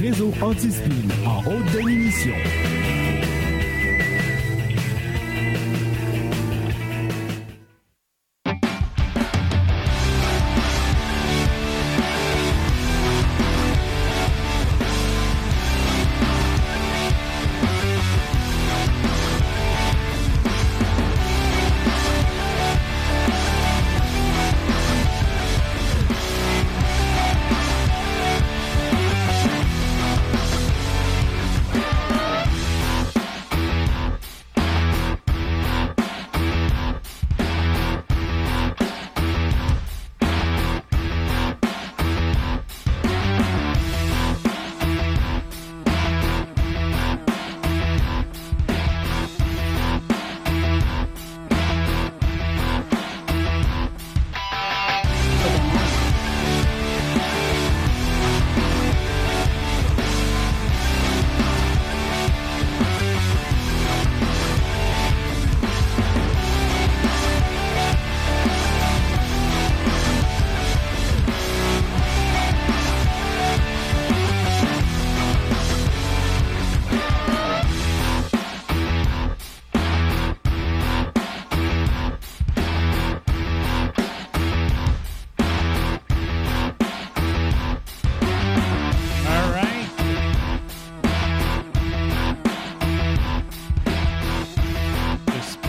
Réseau anti-spin en haute définition.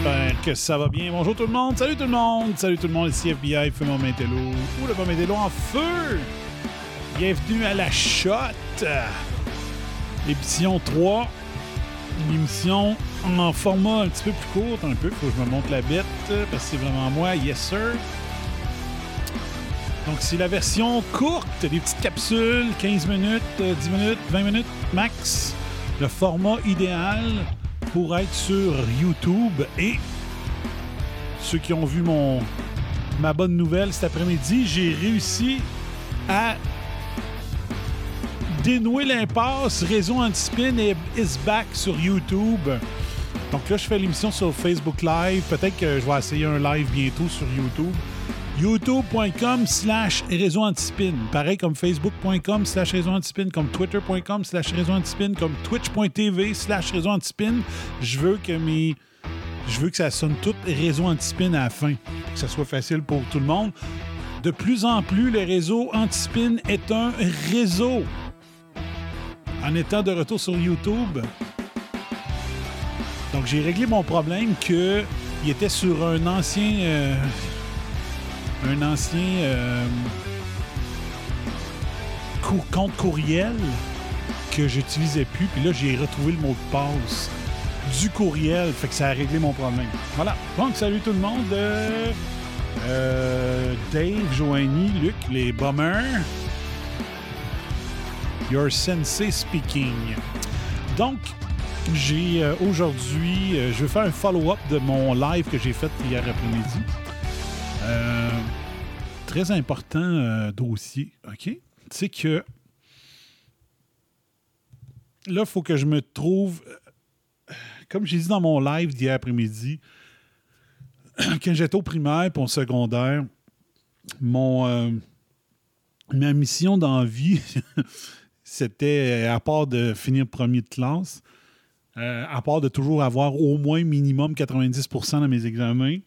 J'espère que ça va bien. Bonjour tout le monde. Salut tout le monde. Salut tout le monde. Ici FBI, feu mon Mintello. Ou le Mintello en feu. Bienvenue à la shot. Émission 3. Une émission en format un petit peu plus court. Un peu. Faut que je me monte la bête. Parce que c'est vraiment moi. Yes, sir. Donc, c'est la version courte, des petites capsules, 15 minutes, euh, 10 minutes, 20 minutes max. Le format idéal pour être sur YouTube. Et ceux qui ont vu mon ma bonne nouvelle cet après-midi, j'ai réussi à dénouer l'impasse. Réseau Antispin et is back sur YouTube. Donc là, je fais l'émission sur Facebook Live. Peut-être que je vais essayer un live bientôt sur YouTube youtube.com slash réseau antispin. Pareil comme facebook.com slash réseau antispin, comme twitter.com slash réseau antispin, comme twitch.tv slash réseau antispin. Je veux que. Je veux que ça sonne tout réseau antispin à la fin, que ça soit facile pour tout le monde. De plus en plus, le réseau antispin est un réseau. En étant de retour sur YouTube, donc j'ai réglé mon problème que il était sur un ancien... euh, un ancien euh, compte courriel que j'utilisais plus. Puis là, j'ai retrouvé le mot de passe du courriel. Fait que ça a réglé mon problème. Voilà. Donc, salut tout le monde. Euh, euh, Dave, Joanie, Luc, les bombers. Your sensei speaking. Donc, j'ai euh, aujourd'hui, je vais faire un follow-up de mon live que j'ai fait hier après-midi. Euh, très important euh, dossier, OK? C'est que là, il faut que je me trouve, euh, comme j'ai dit dans mon live d'hier après-midi, quand j'étais au primaire et au secondaire, mon, ma mission dans vie, c'était, à part de finir premier de classe, à part de toujours avoir au moins minimum 90% dans mes examens,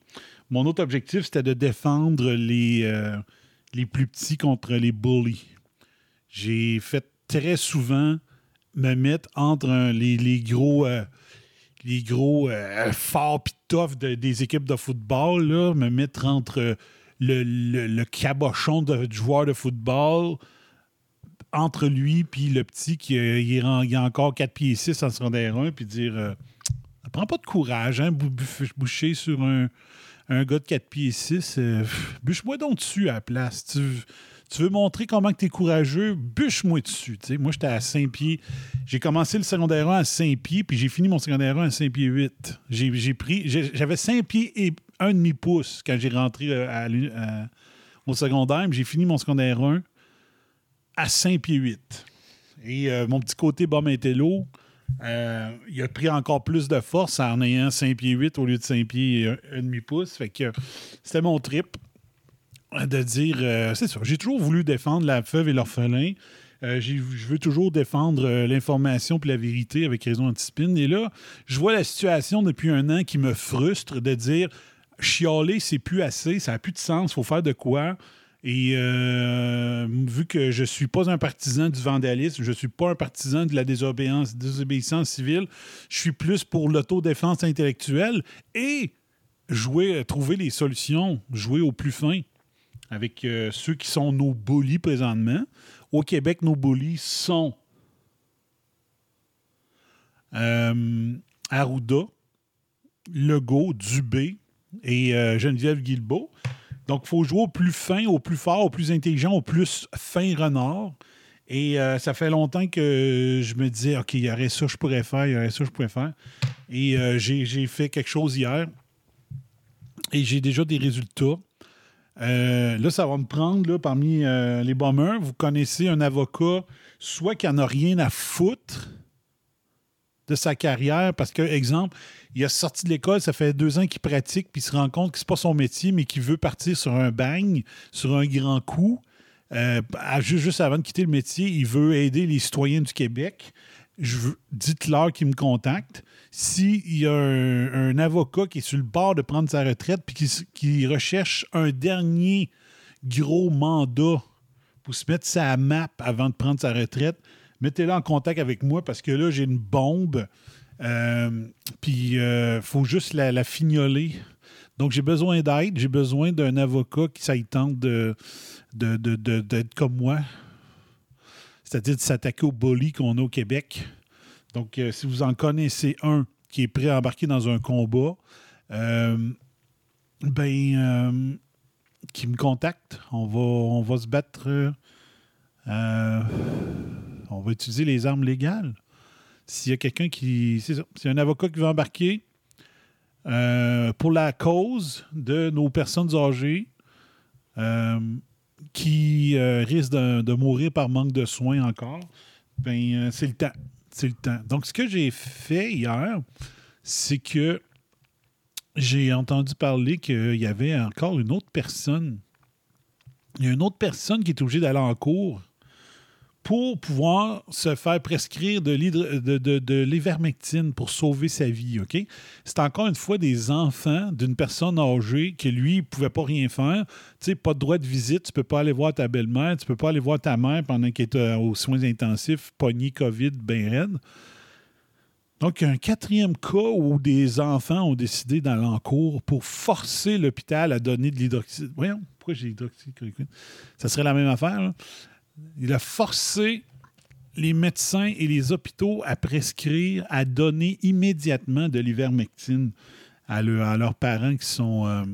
mon autre objectif, c'était de défendre les, euh, les plus petits contre les bullies. J'ai fait très souvent me mettre entre les, gros, euh, les gros euh, forts pis tough de- des équipes de football, là, me mettre entre le, cabochon de, joueur de football entre lui puis le petit qui il est a encore 4 pieds 6 en secondaire 1 puis dire euh, ça prend pas de courage hein bou- bou- boucher sur un, un gars de 4 pieds 6 euh, bûche-moi donc dessus à la place. Tu, veux montrer comment tu es courageux bûche-moi dessus. Moi j'étais à 5 pieds. J'ai commencé le secondaire 1 à 5 pieds puis j'ai fini mon secondaire 1 à 5 pieds 8 j'ai, j'ai pris j'ai- j'avais 5 pieds et un demi pouce quand j'ai rentré euh, au secondaire j'ai fini mon secondaire 1 à 5 pieds 8. Et euh, mon petit côté bas intello, euh, il a pris encore plus de force en ayant 5 pieds 8 au lieu de 5 pieds et un, un demi-pouce. Fait que euh, c'était mon trip de dire, euh, c'est ça, j'ai toujours voulu défendre la veuve et l'orphelin. Euh, je veux toujours défendre euh, l'information puis la vérité avec raison antispin. Et là, je vois la situation depuis un an qui me frustre de dire chialer, c'est plus assez, ça n'a plus de sens, faut faire de quoi? Et euh, vu que je ne suis pas un partisan du vandalisme, je ne suis pas un partisan de la désobéissance, civile, je suis plus pour l'autodéfense intellectuelle et jouer, trouver les solutions, jouer au plus fin avec euh, ceux qui sont nos bullies présentement. Au Québec, nos bullies sont euh, Arruda, Legault, Dubé et euh, Geneviève Guilbeault. Donc, il faut jouer au plus fin, au plus fort, au plus intelligent, au plus fin renard. Et euh, ça fait longtemps que je me disais, OK, il y aurait ça je pourrais faire, il y aurait ça je pourrais faire. Et euh, j'ai fait quelque chose hier. Et j'ai déjà des résultats. Euh, là, ça va me prendre parmi les bombers. Vous connaissez un avocat, soit qui n'en a rien à foutre de sa carrière, parce que, exemple, il a sorti de l'école, ça fait deux ans qu'il pratique, puis il se rend compte que c'est pas son métier, mais qu'il veut partir sur un bang, sur un grand coup. Euh, juste avant de quitter le métier, il veut aider les citoyens du Québec. Dites-leur qu'il me contacte. S'il y a un, avocat qui est sur le bord de prendre sa retraite puis qui recherche un dernier gros mandat pour se mettre sa map avant de prendre sa retraite, mettez-le en contact avec moi parce que là, j'ai une bombe. Euh, puis il faut juste la, fignoler. Donc, j'ai besoin d'aide. J'ai besoin d'un avocat qui ça tente de, de- de- d'être comme moi. C'est-à-dire de s'attaquer au bully qu'on a au Québec. Donc, euh, si vous en connaissez un qui est prêt à embarquer dans un combat, euh, ben, euh, qui me contacte. On va, on va se battre. On va utiliser les armes légales. S'il y a quelqu'un qui. C'est a un avocat qui veut embarquer euh, pour la cause de nos personnes âgées euh, qui euh, risquent de, mourir par manque de soins encore, ben, c'est le temps. C'est le temps. Donc, ce que j'ai fait hier, c'est que j'ai entendu parler qu'il y avait encore une autre personne. Il y a une autre personne qui est obligée d'aller en cours pour pouvoir se faire prescrire de de- l'ivermectine pour sauver sa vie, OK? C'est encore une fois des enfants d'une personne âgée que lui, ne pouvait pas rien faire. Tu sais, pas de droit de visite, tu peux pas aller voir ta belle-mère, tu peux pas aller voir ta mère pendant qu'elle est aux soins intensifs, pogné COVID, ben raide. Donc, un quatrième cas où des enfants ont décidé d'aller en cours pour forcer l'hôpital à donner de l'hydroxyde. Voyons, pourquoi j'ai hydroxychloroquine? Ça serait la même affaire. Il a forcé les médecins et les hôpitaux à prescrire, à donner immédiatement de l'ivermectine à, le- à leurs parents qui sont euh,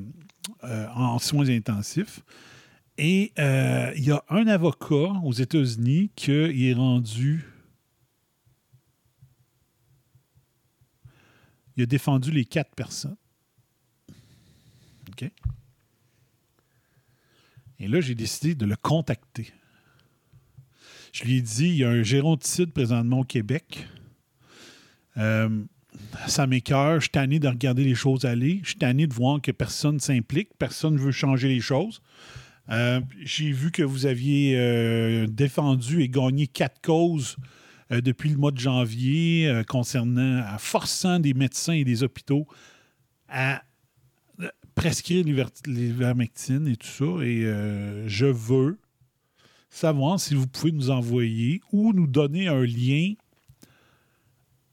euh, en soins intensifs. Et euh, il y a un avocat aux États-Unis qui est rendu. Il a défendu les quatre personnes. OK? Et là, j'ai décidé de le contacter. Je lui ai dit, il y a un géronticide présentement au Québec. Euh, ça m'écœure. Je suis tanné de regarder les choses aller. Je suis tanné de voir que personne ne s'implique. Personne ne veut changer les choses. Euh, J'ai vu que vous aviez euh, défendu et gagné quatre causes depuis le mois de janvier concernant, forçant des médecins et des hôpitaux à prescrire l'iver- l'ivermectine et tout ça. Et je veux savoir si vous pouvez nous envoyer ou nous donner un lien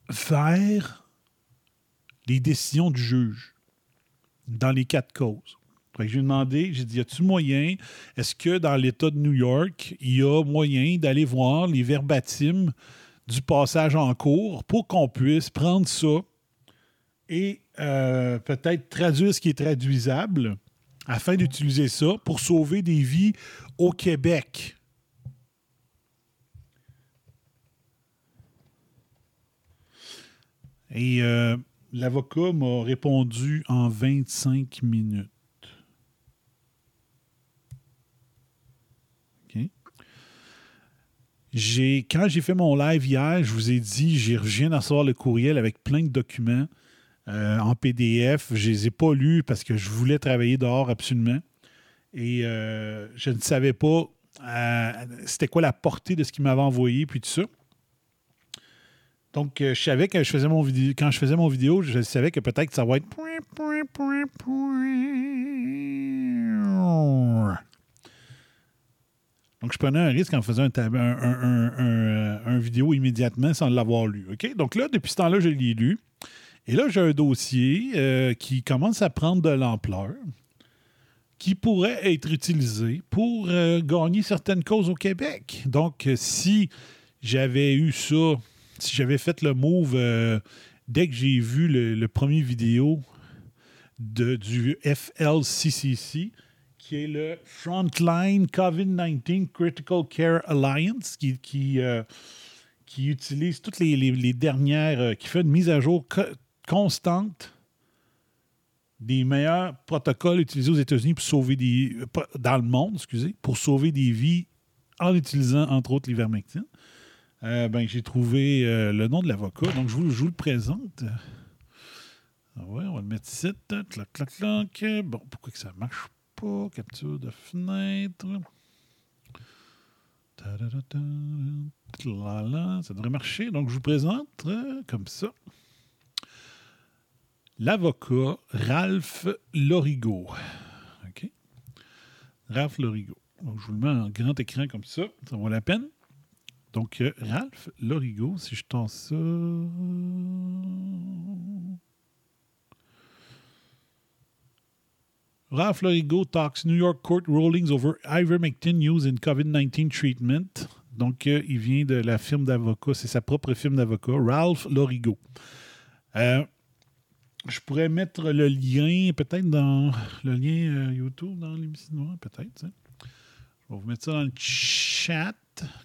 vers les décisions du juge dans les quatre causes. J'ai demandé, j'ai dit, y a-tu moyen, est-ce que dans l'État de New York, il y a moyen d'aller voir les verbatims du passage en cours pour qu'on puisse prendre ça et euh, peut-être traduire ce qui est traduisable afin d'utiliser ça pour sauver des vies au Québec? Et euh, l'avocat m'a répondu en 25 minutes. Quand j'ai fait mon live hier, je vous ai dit, j'ai je viens d'en recevoir le courriel avec plein de documents euh, en PDF. Je ne les ai pas lus parce que je voulais travailler dehors absolument. Et euh, je ne savais pas c'était quoi la portée de ce qu'il m'avait envoyé, puis tout ça. Donc, euh, je savais que je faisais mon vidéo, quand je faisais mon vidéo, je savais que peut-être ça va être. Donc, je prenais un risque en faisant un, tab- un, vidéo immédiatement sans l'avoir lu. OK? Donc là, depuis ce temps-là, je l'ai lu. Et là, j'ai un dossier euh, qui commence à prendre de l'ampleur, qui pourrait être utilisé pour euh, gagner certaines causes au Québec. Donc, euh, si j'avais eu ça, j'avais fait le move euh, dès que j'ai vu le, premier vidéo de, du FLCCC, qui est le Frontline COVID-19 Critical Care Alliance, qui, qui, euh, qui utilise toutes les, dernières, euh, qui fait une mise à jour co- constante des meilleurs protocoles utilisés aux États-Unis pour sauver des. dans le monde, excusez, pour sauver des vies en utilisant, entre autres, l'ivermectine. Euh, ben, j'ai trouvé euh, le nom de l'avocat, donc je vous, le présente. Ah ouais, on va le mettre ici. Clac, clac, clac. Bon, pourquoi que ça marche pas? Capture de fenêtre. Ça devrait marcher. Donc, je vous présente euh, comme ça l'avocat Ralph Lorigo. OK? Ralph Lorigo. Donc, je vous le mets en grand écran comme ça. Ça vaut la peine. Donc, euh, Ralph Lorigo, si je tends ça. Ralph Lorigo talks New York court rulings over ivermectin use in COVID-19 treatment. Donc, euh, il vient de la firme d'avocat, c'est sa propre firme d'avocat, Ralph Lorigo. Euh, je pourrais mettre le lien, peut-être dans le lien YouTube, dans l'émission, peut-être. Je vais vous mettre ça dans le chat,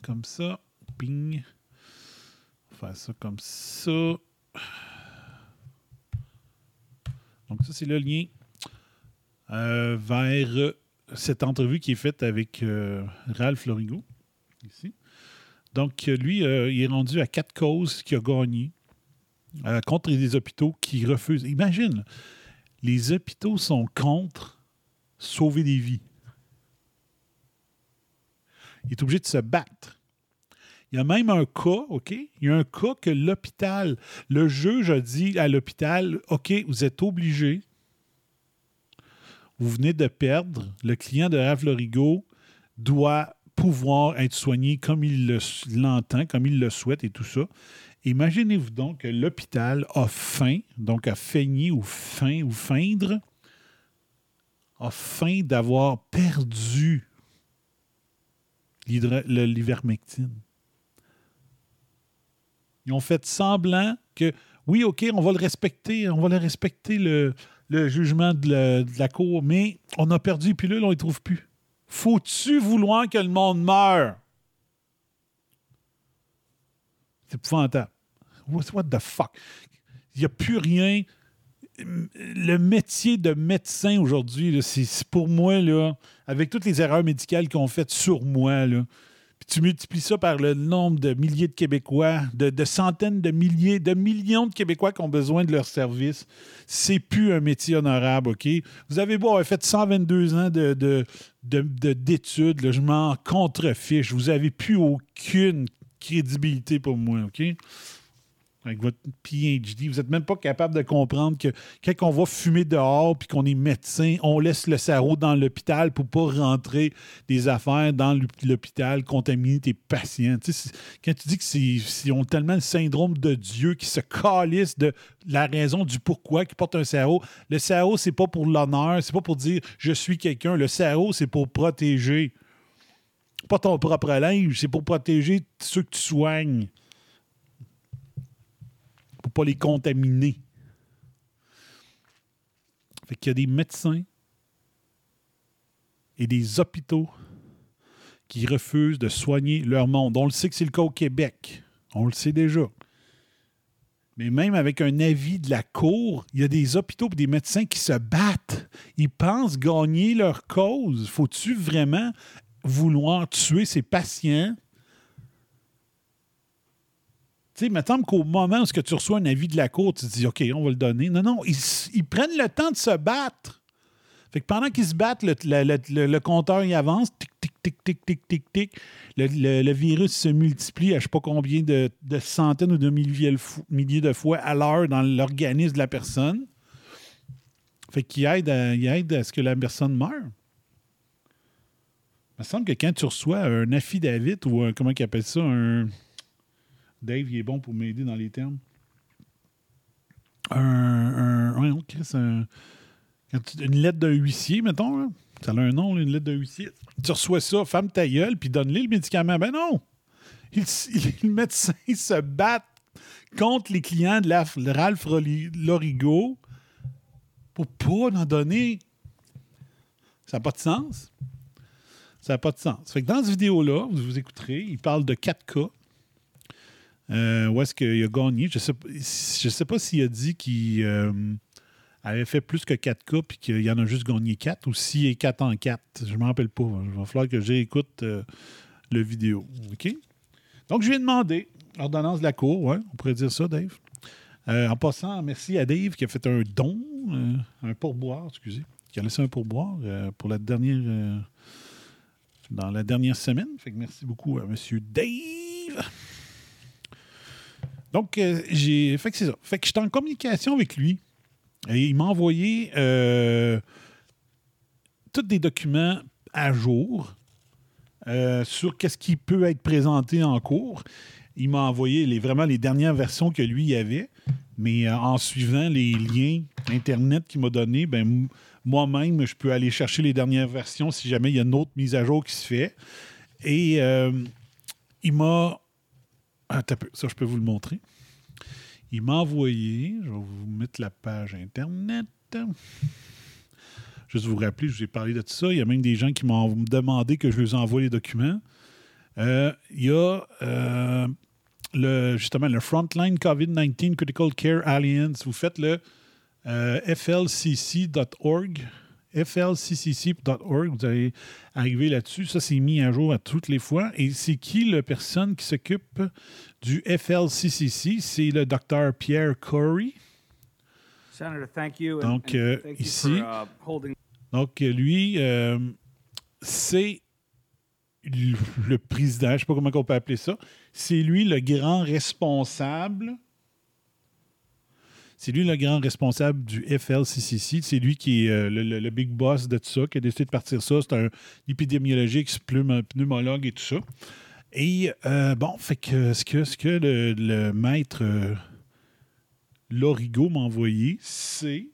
comme ça. On va faire ça comme ça. Donc, ça, c'est le lien euh, vers cette entrevue qui est faite avec euh, Ralph Lorigo, ici. Donc, lui, euh, il est rendu à quatre causes qu'il a gagné euh, contre des hôpitaux qui refusent. Imagine, les hôpitaux sont contre sauver des vies. Il est obligé de se battre. Il y a même un cas, OK? Il y a un cas que l'hôpital, le juge a dit à l'hôpital, OK, vous êtes obligé, vous venez de perdre, le client de Ralph Lorigo doit pouvoir être soigné comme il le- l'entend, comme il le souhaite et tout ça. Imaginez-vous donc que l'hôpital a faim, donc a feigné ou faim ou feindre, a faim d'avoir perdu l'ivermectine. Ils ont fait semblant que, oui, OK, on va le respecter, on va le respecter le, le jugement de la, cour, mais on a perdu les pilules, on ne les trouve plus. Faut-tu vouloir que le monde meure? C'est épouvantable. What, the fuck? Il n'y a plus rien. Le métier de médecin aujourd'hui, c'est pour moi, là, avec toutes les erreurs médicales qu'on fait sur moi, là, tu multiplies ça par le nombre de milliers de Québécois, de, de centaines de milliers, de millions de Québécois qui ont besoin de leur service. C'est plus un métier honorable, OK? Vous avez beau avoir fait 122 ans de, de- de- de- d'études, là, je m'en contrefiche. Vous avez plus aucune crédibilité pour moi, OK? Avec votre PhD. Vous n'êtes même pas capable de comprendre que quand on va fumer dehors puis qu'on est médecin, on laisse le cerveau dans l'hôpital pour pas rentrer des affaires dans l'hôpital, contaminer tes patients. quand tu dis que ont tellement le syndrome de Dieu qui se calisse de la raison du pourquoi qui porte un cerveau, le cerveau, c'est pas pour l'honneur, c'est pas pour dire je suis quelqu'un. Le cerveau, c'est pour protéger. Pas ton propre linge, c'est pour protéger ceux que tu soignes pas les contaminer. Fait y a des médecins et des hôpitaux qui refusent de soigner leur monde. On le sait que c'est le cas au Québec. On le sait déjà. Mais même avec un avis de la Cour, il y a des hôpitaux et des médecins qui se battent. Ils pensent gagner leur cause. Faut-tu vraiment vouloir tuer ces patients sais, il me qu'au moment où tu reçois un avis de la Cour, tu te dis, OK, on va le donner. Non, non, ils, prennent le temps de se battre. Fait que pendant qu'ils se battent, le, compteur y avance, tic, tic, tic, tic, tic, tic, tic. Le, virus se multiplie à je ne sais pas combien de, centaines ou de milliers, de fois à l'heure dans l'organisme de la personne. Fait qu'il aide, à, aide à ce que la personne meure. Il me semble que quand tu reçois un affidavit ou un, comment ils appellent ça, un Dave, il est bon pour m'aider dans les termes. Un, un, un, une lettre d'un huissier, mettons. Ça a un nom, une lettre d'un huissier. Tu reçois ça, femme ta puis donne-lui le médicament. Ben non! Il, le médecin se bat contre les clients de, la, Ralph Lorigo pour pas en donner. Ça n'a pas de sens. Ça n'a pas de sens. Fait que dans cette vidéo-là, vous, vous écouterez, il parle de quatre cas euh, où est-ce qu'il a gagné? Je ne sais, pas s'il a dit qu'il euh, avait fait plus que 4 cas puis qu'il en a juste gagné 4 ou s'il est 4 en 4. Je ne me rappelle pas. Il va falloir que j'écoute euh, le vidéo. Donc, je lui ai demandé, ordonnance de la Cour, on pourrait dire ça, Dave. en passant, merci à Dave qui a fait un don, un pourboire, excusez, qui a laissé un pourboire pour la dernière. dans la dernière semaine. Fait que merci beaucoup à M. Dave. Donc, euh, j'ai. Fait que c'est ça. Fait que j'étais en communication avec lui. Et il m'a envoyé euh, tous des documents à jour euh, sur qu'est-ce qui peut être présenté en cours. Il m'a envoyé les, vraiment les dernières versions que lui avait, mais en suivant les liens Internet qu'il m'a donnés, ben, moi-même, je peux aller chercher les dernières versions si jamais il y a une autre mise à jour qui se fait. Et il m'a ah, ça, je peux vous le montrer. Il m'a envoyé, je vais vous mettre la page Internet. Juste vous rappeler, je vous ai parlé de tout ça. Il y a même des gens qui m'ont demandé que je leur envoie les documents. Euh, il y a euh, le, justement le Frontline COVID-19 Critical Care Alliance. Vous faites le euh, flcc.org flccc.org. Vous allez arriver là-dessus. Ça, c'est mis à jour à toutes les fois. Et c'est qui la personne qui s'occupe du FLCCC? C'est le docteur Pierre Corey. Donc, euh, ici. Uh, donc, lui, euh, c'est le président, je ne sais pas comment on peut appeler ça. C'est lui le grand responsable c'est lui le grand responsable du FLCCC. C'est lui qui est euh, le, big boss de tout ça, qui a décidé de partir ça. C'est un épidémiologiste, pneumologue et tout ça. Et euh, bon, fait que ce que, ce que le, maître euh, Lorigo m'a envoyé, c'est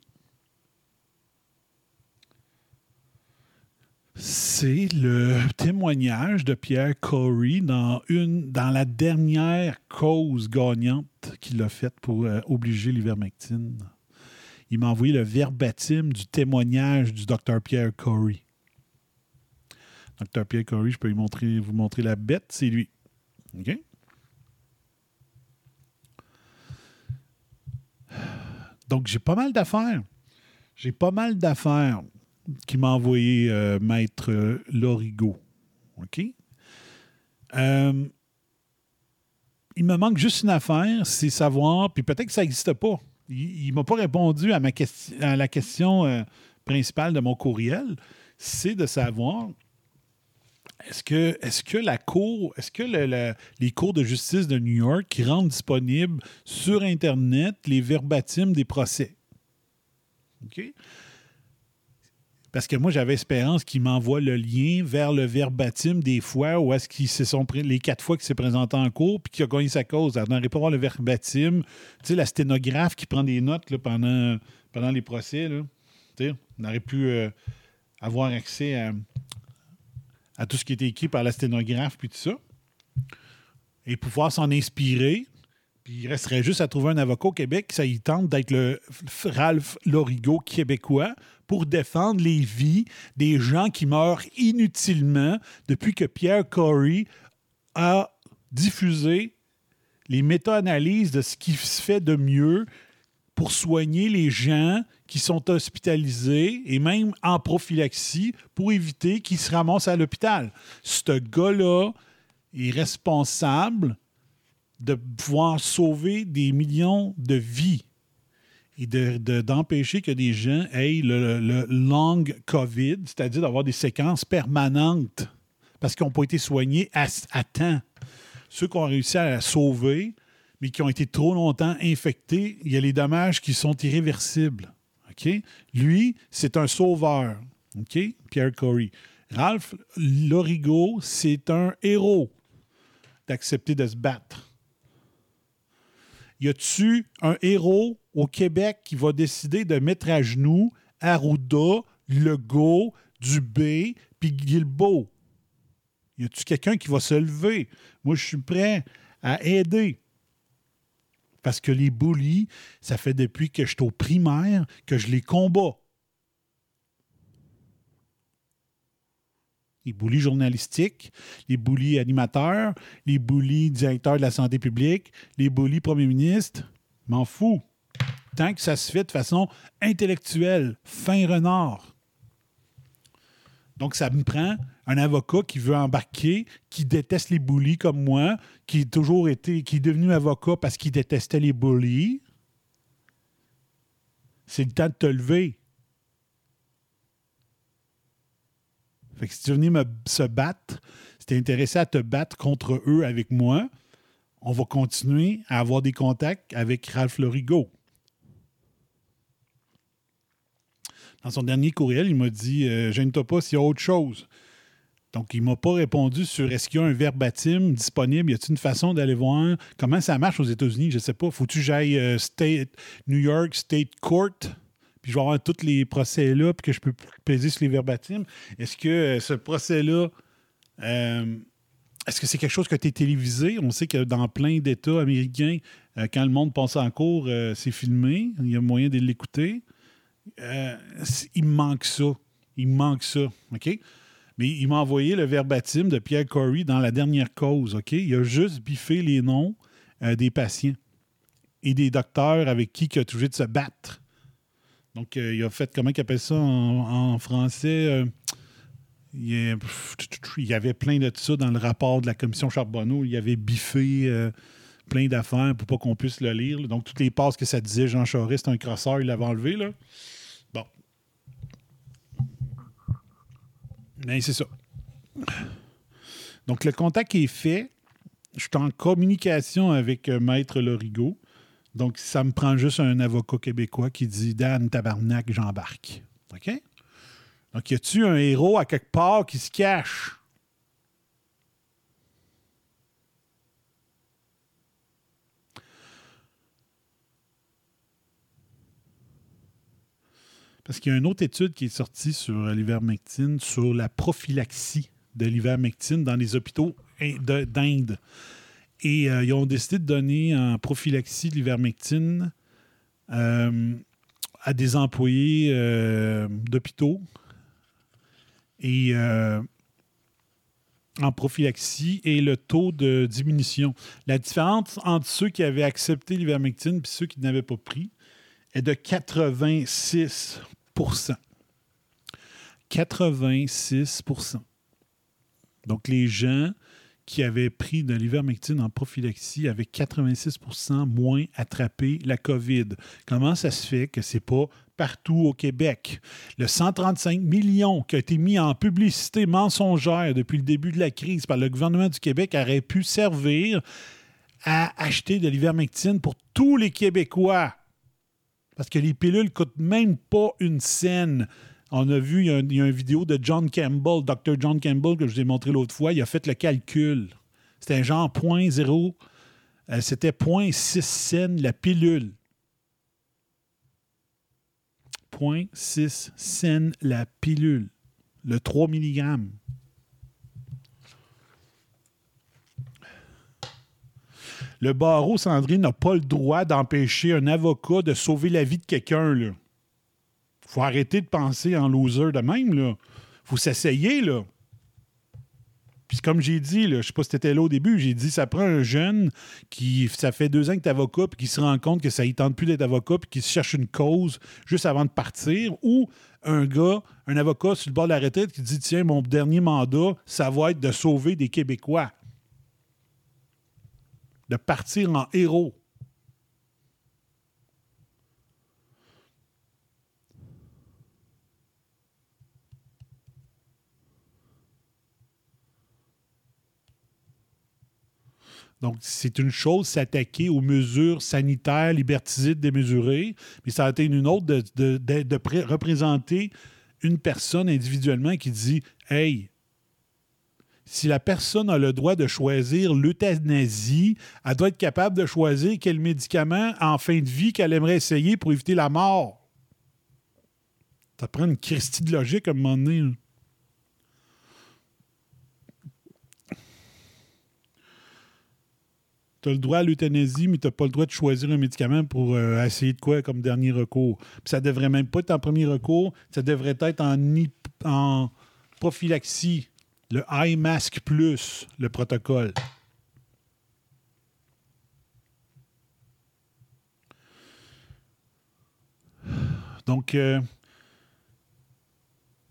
C'est le témoignage de Pierre Corey dans, la dernière cause gagnante qu'il a faite pour euh, obliger l'ivermectine. Il m'a envoyé le verbatim du témoignage du docteur Pierre Corey. Docteur Pierre Corey, je peux vous montrer la bête, c'est lui. OK? Donc, j'ai pas mal d'affaires. J'ai pas mal d'affaires qui m'a envoyé euh, Maître euh, Lorigo. OK? Euh, il me manque juste une affaire, c'est savoir, puis peut-être que ça n'existe pas. Il ne m'a pas répondu à, ma question, à la question principale de mon courriel, c'est de savoir est-ce que, est que la cour, est-ce que le- le- les cours de justice de New York qui rendent disponibles sur Internet les verbatims des procès? OK? Parce que moi, j'avais espérance qu'il m'envoie le lien vers le verbatim des fois où est-ce qu'ils se sont pré- les quatre fois qu'il s'est présenté en cours puis qu'il a gagné sa cause. Alors, on n'aurait pas voir le verbatim. Tu sais, la sténographe qui prend des notes pendant, pendant les procès. Tu sais, on aurait pu euh, avoir accès à, à tout ce qui était écrit par la sténographe puis tout ça. Et pouvoir s'en inspirer. Il resterait juste à trouver un avocat au Québec, ça y tente d'être le Ralph Lorigo québécois pour défendre les vies des gens qui meurent inutilement depuis que Pierre Corey a diffusé les méta-analyses de ce qui se fait de mieux pour soigner les gens qui sont hospitalisés et même en prophylaxie pour éviter qu'ils se ramassent à l'hôpital. Ce gars-là est responsable de pouvoir sauver des millions de vies et de- de- d'empêcher que des gens aient le, le long COVID, c'est-à-dire d'avoir des séquences permanentes parce qu'ils n'ont pas été soignés à, à temps. Ceux qui ont réussi à la sauver, mais qui ont été trop longtemps infectés, il y a les dommages qui sont irréversibles. Lui, c'est un sauveur. Pierre Corey. Ralph Lorigo, c'est un héros d'accepter de se battre. Y a-tu un héros au Québec qui va décider de mettre à genoux Arruda, Legault, Dubé, puis Guilbeault? Y a-tu quelqu'un qui va se lever? Moi, je suis prêt à aider. Parce que les bullies, ça fait depuis que je suis au primaire que je les combats. Les bullies journalistiques, les bullies animateurs, les bullies directeurs de la santé publique, les bullies premier ministre, m'en fous. Tant que ça se fait de façon intellectuelle, fin renard. Donc, ça me prend un avocat qui veut embarquer, qui déteste les bullies comme moi, qui est toujours été, qui est devenu avocat parce qu'il détestait les bullies. C'est le temps de te lever. Fait que si tu venais me se battre, si tu es intéressé à te battre contre eux avec moi, on va continuer à avoir des contacts avec Ralph Lorigo. Dans son dernier courriel, il m'a dit euh, Gêne-toi pas s'il y a autre chose. Donc, il ne m'a pas répondu sur est-ce qu'il y a un verbatim disponible? Y a-t-il une façon d'aller voir? Comment ça marche aux États-Unis? Je ne sais pas. Faut-tu que j'aille euh, New York State Court je vais avoir tous les procès là, puis que je peux peser sur les verbatims. Est-ce que euh, ce procès-là, euh, est-ce que c'est quelque chose qui a été télévisé? On sait que dans plein d'États américains, euh, quand le monde passe en cours, c'est filmé. Il y a moyen de l'écouter. Il me manque ça. Il me manque ça. OK? Mais il m'a envoyé le verbatim de Pierre Corey dans la dernière cause. OK? Il a juste biffé les noms des patients et des docteurs avec qui il a toujours de se battre. Donc, euh, il a fait, comment il appelle ça en, français? euh, il, y avait plein de ça dans le rapport de la commission Charbonneau. Il avait biffé euh, plein d'affaires pour pas qu'on puisse le lire. Donc, toutes les passes que ça disait Jean Charest, c'est un crosseur, il l'avait enlevé. Là. Bon. Mais c'est ça. Donc, le contact est fait. Je suis en communication avec Maître Lorigo. Donc, ça me prend juste un avocat québécois qui dit Dan, tabarnak, j'embarque. OK? Donc, y a-tu un héros à quelque part qui se cache? Parce qu'il y a une autre étude qui est sortie sur l'ivermectine, sur la prophylaxie de l'ivermectine dans les hôpitaux in- de- d'Inde. Et euh, ils ont décidé de donner en prophylaxie de l'ivermectine euh, à des employés euh, d'hôpitaux. Et en prophylaxie et le taux de diminution. La différence entre ceux qui avaient accepté l'ivermectine et ceux qui n'avaient pas pris est de 86% 86% Donc, les gens qui avaient pris de l'ivermectine en prophylaxie avaient 86% moins attrapé la COVID. Comment ça se fait que c'est pas partout au Québec? Le 135 millions qui a été mis en publicité mensongère depuis le début de la crise par le gouvernement du Québec aurait pu servir à acheter de l'ivermectine pour tous les Québécois. Parce que les pilules coûtent même pas une scène. On a vu, il y a, a une vidéo de John Campbell, Dr. John Campbell, que je vous ai montré l'autre fois. Il a fait le calcul. C'était genre 0.0. euh, C'était 0.6 cents la pilule. 0.6 cents la pilule. Le 3 mg. Le barreau Sandrine n'a pas le droit d'empêcher un avocat de sauver la vie de quelqu'un. Faut arrêter de penser en loser de même. Là. faut s'essayer. là. Puis comme j'ai dit, je sais pas si tu étais là au début, j'ai dit ça prend un jeune qui ça fait deux ans que est avocat puis qui se rend compte que ça ne tente plus d'être avocat puis qui cherche une cause juste avant de partir ou un gars, un avocat sur le bord de la retraite qui dit tiens mon dernier mandat, ça va être de sauver des Québécois. De partir en héros. Donc, c'est une chose s'attaquer aux mesures sanitaires liberticides démesurées, mais ça a été une autre de, de- de- de pré- représenter une personne individuellement qui dit Hey, si la personne a le droit de choisir l'euthanasie, elle doit être capable de choisir quel médicament en fin de vie qu'elle aimerait essayer pour éviter la mort. Ça prend une Christie de logique à un moment donné. Tu as le droit à l'euthanasie, mais tu n'as pas le droit de choisir un médicament pour euh, essayer de quoi comme dernier recours. Puis ça devrait même pas être en premier recours, ça devrait être en, en prophylaxie, le iMask Plus, le protocole. Donc, euh,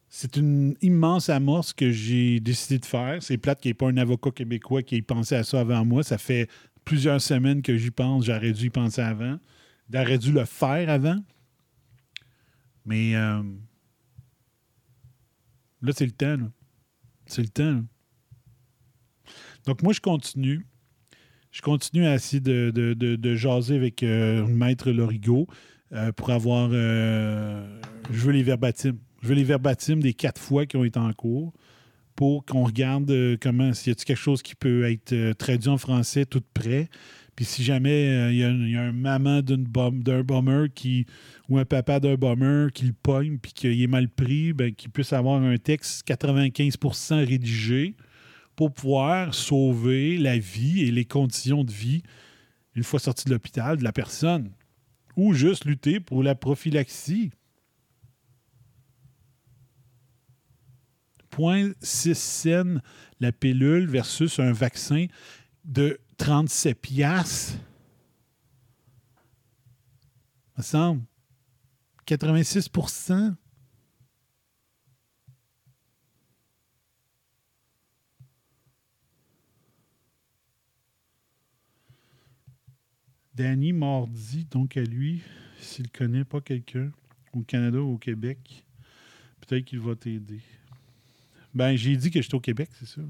c'est une immense amorce que j'ai décidé de faire. C'est plate qu'il n'y ait pas un avocat québécois qui ait pensé à ça avant moi. Ça fait plusieurs semaines que j'y pense. J'aurais dû y penser avant. J'aurais dû le faire avant. Mais euh, là, c'est le temps. C'est le temps. là. Donc, moi, je continue. Je continue à essayer de, de- de- de jaser avec euh, Maître Lorigot euh, pour avoir. je veux les verbatims. Je veux les verbatims des quatre fois qui ont été en cours pour qu'on regarde euh, comment. S'il y a quelque chose qui peut être euh, traduit en français tout près. Puis si jamais euh, il y, a un- maman d'un bomber qui, ou un papa d'un bomber qui le pogne puis qu'il est mal pris, ben, qu'il puisse avoir un texte 95% rédigé pour pouvoir sauver la vie et les conditions de vie une fois sorti de l'hôpital de la personne. Ou juste lutter pour la prophylaxie. 0.6 cents la pilule versus un vaccin de 37 piastres. Ça me semble. 86% Danny Mardi, donc à lui, s'il connaît pas quelqu'un au Canada ou au Québec, peut-être qu'il va t'aider. Ben, j'ai dit que j'étais au Québec, c'est ça.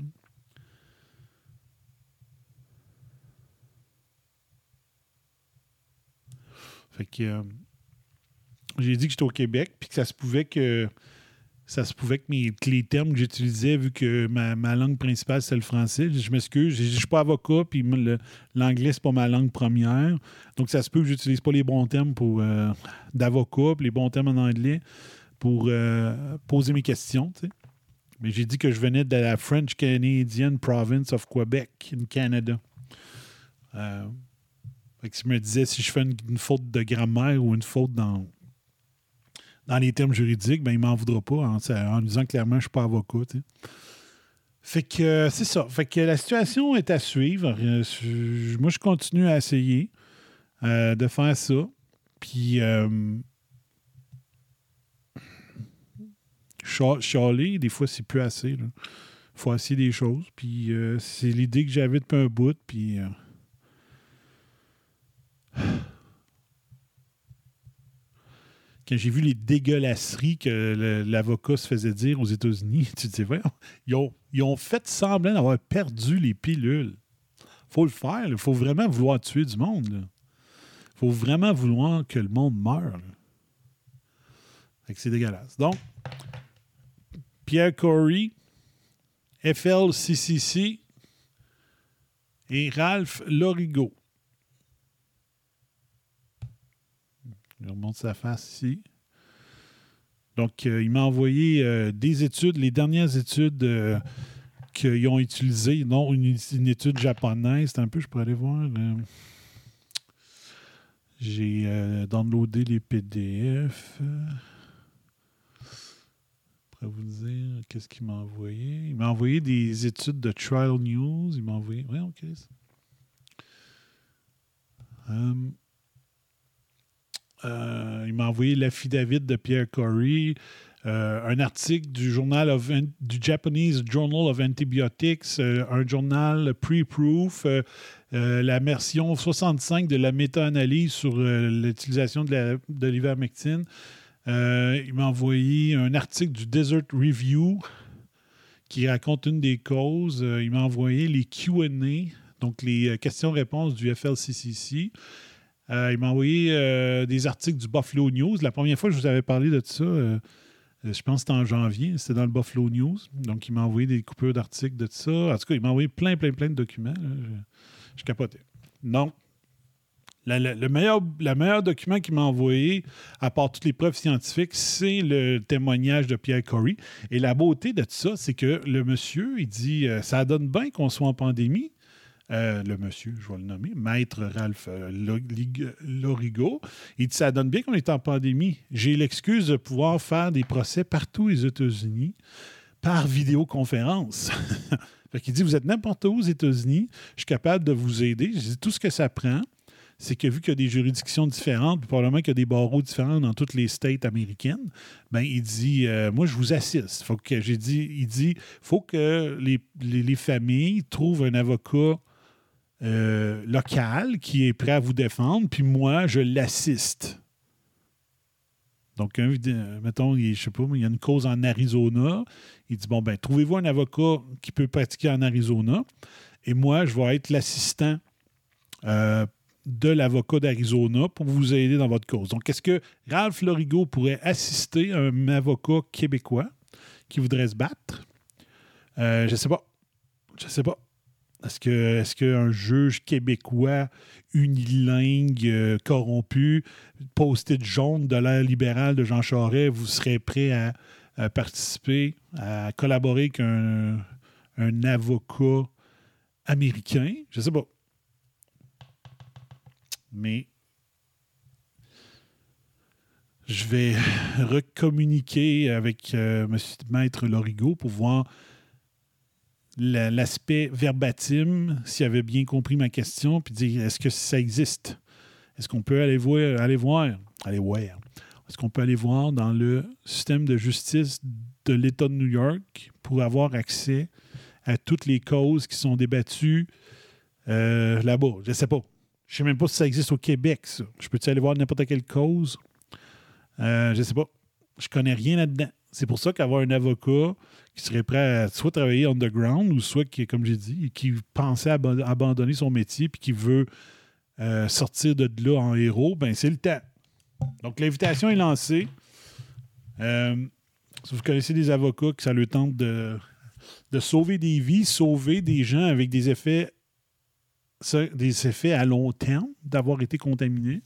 Fait que euh, j'ai dit que j'étais au Québec, puis que ça se pouvait que ça se pouvait que, mes, que les termes que j'utilisais, vu que ma, ma langue principale c'est le français, je m'excuse, je ne suis pas avocat, puis l'anglais c'est pas ma langue première, donc ça se peut que j'utilise pas les bons termes pour euh, d'avocat, les bons termes en anglais pour euh, poser mes questions. Mais j'ai dit que je venais de la French Canadian Province of Quebec, in Canada. Euh, fait que je me disais, si je fais une, faute de grammaire ou une faute dans, dans les termes juridiques, ben, il m'en voudra pas en, disant clairement que je ne suis pas avocat. Fait que euh, c'est ça. Fait que la situation est à suivre. Euh, moi, je continue à essayer de faire ça. Puis, euh, cha- chialer, des fois, c'est plus assez. Il faut essayer des choses. Puis, euh, c'est l'idée que j'avais depuis un bout. Puis, euh, quand j'ai vu les dégueulasseries que l'avocat se faisait dire aux États-Unis, tu te dis, voyons, ils ont, ils ont fait semblant d'avoir perdu les pilules. faut le faire. Il faut vraiment vouloir tuer du monde. Il faut vraiment vouloir que le monde meure. c'est dégueulasse. Donc, Pierre Corey, FLCCC et Ralph Lorigo. Je remonte sa face ici. Donc, euh, il m'a envoyé euh, des études, les dernières études euh, qu'ils ont utilisées, non une, une étude japonaise. C'est un peu, je pourrais aller voir. J'ai downloadé les PDF. Vous dire qu'est-ce qu'il m'a envoyé. Il m'a envoyé des études de Trial News. Il m'a envoyé. Ouais, OK. Hum. Euh, il m'a envoyé l'affidavit de Pierre Corey, euh, un article du journal of, du Japanese Journal of Antibiotics, euh, un journal pre-proof, la version 65 de la méta-analyse sur l'utilisation de l'ivermectine. Euh, il m'a envoyé un article du Desert Review qui raconte une des causes. Euh, il m'a envoyé les QA, donc les euh, questions-réponses du FLCCC. Il m'a envoyé des articles du Buffalo News. La première fois que je vous avais parlé de ça, je pense que c'était en janvier, c'était dans le Buffalo News. Donc, il m'a envoyé des coupures d'articles de ça. En tout cas, il m'a envoyé plein, plein, plein de documents. Je, je capotais. Non. Le meilleur, le meilleur document qu'il m'a envoyé, à part toutes les preuves scientifiques, c'est le témoignage de Pierre Corey. Et la beauté de tout ça, c'est que le monsieur, il dit euh, ça donne bien qu'on soit en pandémie. Euh, le monsieur, je vais le nommer, Maître Ralph euh, Lorigo. Il dit ça donne bien qu'on est en pandémie. J'ai l'excuse de pouvoir faire des procès partout aux États-Unis par vidéoconférence. fait qu'il dit Vous êtes n'importe où aux États-Unis, je suis capable de vous aider. Dis Tout ce que ça prend, c'est que vu qu'il y a des juridictions différentes, puis probablement qu'il y a des barreaux différents dans toutes les states américaines, ben il dit euh, moi je vous assiste. Faut que j'ai dit il dit faut que les, les- les familles trouvent un avocat euh, local qui est prêt à vous défendre, puis moi je l'assiste. Donc, mettons, il, je sais pas, il y a une cause en Arizona. Il dit Bon, ben, trouvez-vous un avocat qui peut pratiquer en Arizona. Et moi, je vais être l'assistant euh, de l'avocat d'Arizona pour vous aider dans votre cause. Donc, est-ce que Ralph Lorigo pourrait assister un avocat québécois qui voudrait se battre? Euh, je ne sais pas. Je ne sais pas. Est-ce que est-ce qu'un juge québécois unilingue, euh, corrompu, post-it jaune de l'ère libérale de Jean Charest, vous serez prêt à, participer, à collaborer avec un avocat américain? Je ne sais pas. Mais je vais recommuniquer avec euh, Monsieur Maître Lorigo pour voir la- l'aspect verbatim, s'il avait bien compris ma question, puis dire est-ce que ça existe? Est-ce qu'on peut aller voir, aller voir, aller voir, est-ce qu'on peut aller voir dans le système de justice de l'État de New York pour avoir accès à toutes les causes qui sont débattues euh, là-bas? Je ne sais pas. Je sais même pas si ça existe au Québec, ça. Je peux-tu aller voir n'importe quelle cause? Euh, je sais pas. Je connais rien là-dedans. C'est pour ça qu'avoir un avocat qui serait prêt à soit travailler underground ou soit qui, comme j'ai dit, qui pensait abandonner son métier puis qui veut euh, sortir de là en héros, ben c'est le temps. Donc l'invitation est lancée. Euh, si vous connaissez des avocats qui ça leur tente de sauver des vies, sauver des gens avec des effets des effets à long terme d'avoir été contaminés,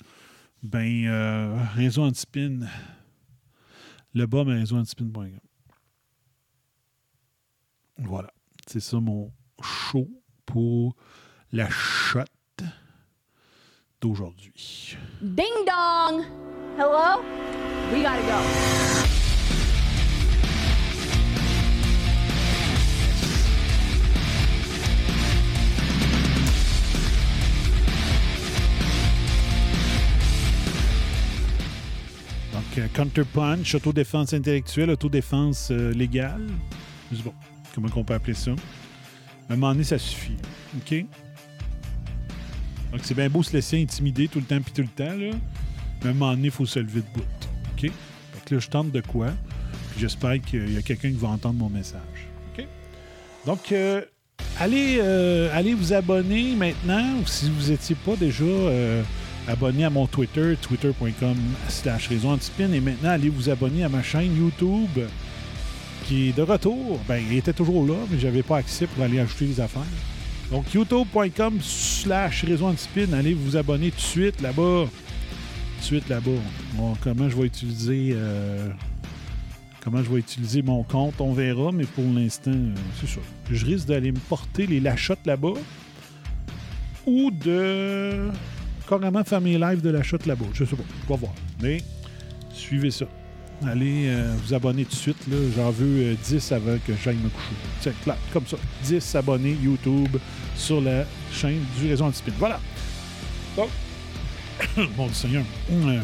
ben euh, réseau antispin, le bas, mais réseau antispin.com. Voilà. C'est ça mon show pour la shot d'aujourd'hui. Ding dong! Hello? We gotta go. Counterpunch, autodéfense intellectuelle, autodéfense euh, légale. Je pas comment on peut appeler ça. À un moment donné, ça suffit. OK? Donc, c'est bien beau se laisser intimider tout le temps puis tout le temps, là. Mais à un moment donné, il faut se lever de bout. OK? Fait que là, je tente de quoi? Puis j'espère qu'il y a quelqu'un qui va entendre mon message. OK? Donc, euh, allez, euh, allez vous abonner maintenant, ou si vous n'étiez pas déjà abonné à mon Twitter, twitter.com slash réseau antispin, et maintenant, allez vous abonner à ma chaîne YouTube, qui est de retour. Ben, il était toujours là, mais j'avais pas accès pour aller ajouter les affaires. Donc, youtube.com slash réseau antispin, allez vous abonner tout de suite là-bas. Tout de suite là-bas. Bon, comment je vais utiliser... euh, comment je vais utiliser mon compte, on verra, mais pour l'instant, euh, c'est ça. Je risque d'aller me porter les lachottes là-bas ou de carrément faire mes lives de lachottes là-bas. Je sais pas, on va voir. Mais suivez ça. Allez euh, vous abonner tout de suite. là. J'en veux euh, 10 avant que j'aille me coucher. Tiens, clac, comme ça. 10 abonnés YouTube sur la chaîne du Réseau Antispin. Voilà. Donc, mon Seigneur. Euh,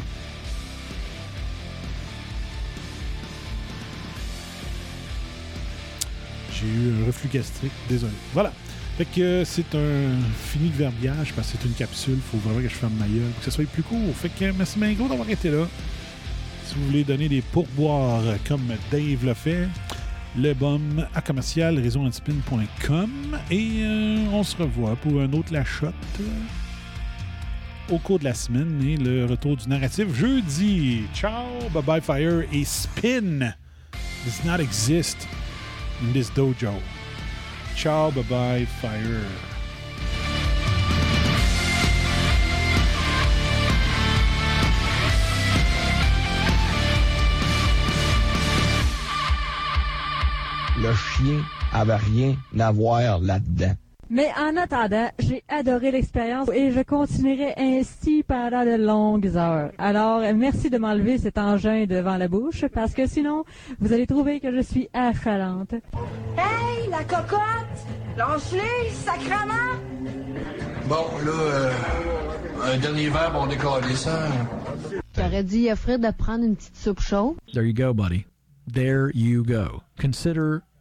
J'ai eu un reflux gastrique, désolé. Voilà. Fait que c'est un fini de verbiage parce que c'est une capsule. Faut vraiment que je ferme ma gueule pour que ça soit plus court. Fait que merci bien gros d'avoir été là. Si vous voulez donner des pourboires comme Dave l'a fait, le à commercial réseauantispin.com et euh, on se revoit pour un autre la shot euh, au cours de la semaine et le retour du narratif jeudi. Ciao, bye bye fire et spin does not exist in this dojo. Le chien avait rien à voir là-dedans. Mais en attendant, j'ai adoré l'expérience et je continuerai ainsi pendant de longues heures. Alors, merci de m'enlever cet engin devant la bouche parce que sinon, vous allez trouver que je suis affalante. Hey, la cocotte! Lâche-les, sacrement! Bon, là, euh, un dernier verre, on décolle ça. J'aurais dit à Fred de prendre une petite soupe chaude. There you go, buddy. There you go. Consider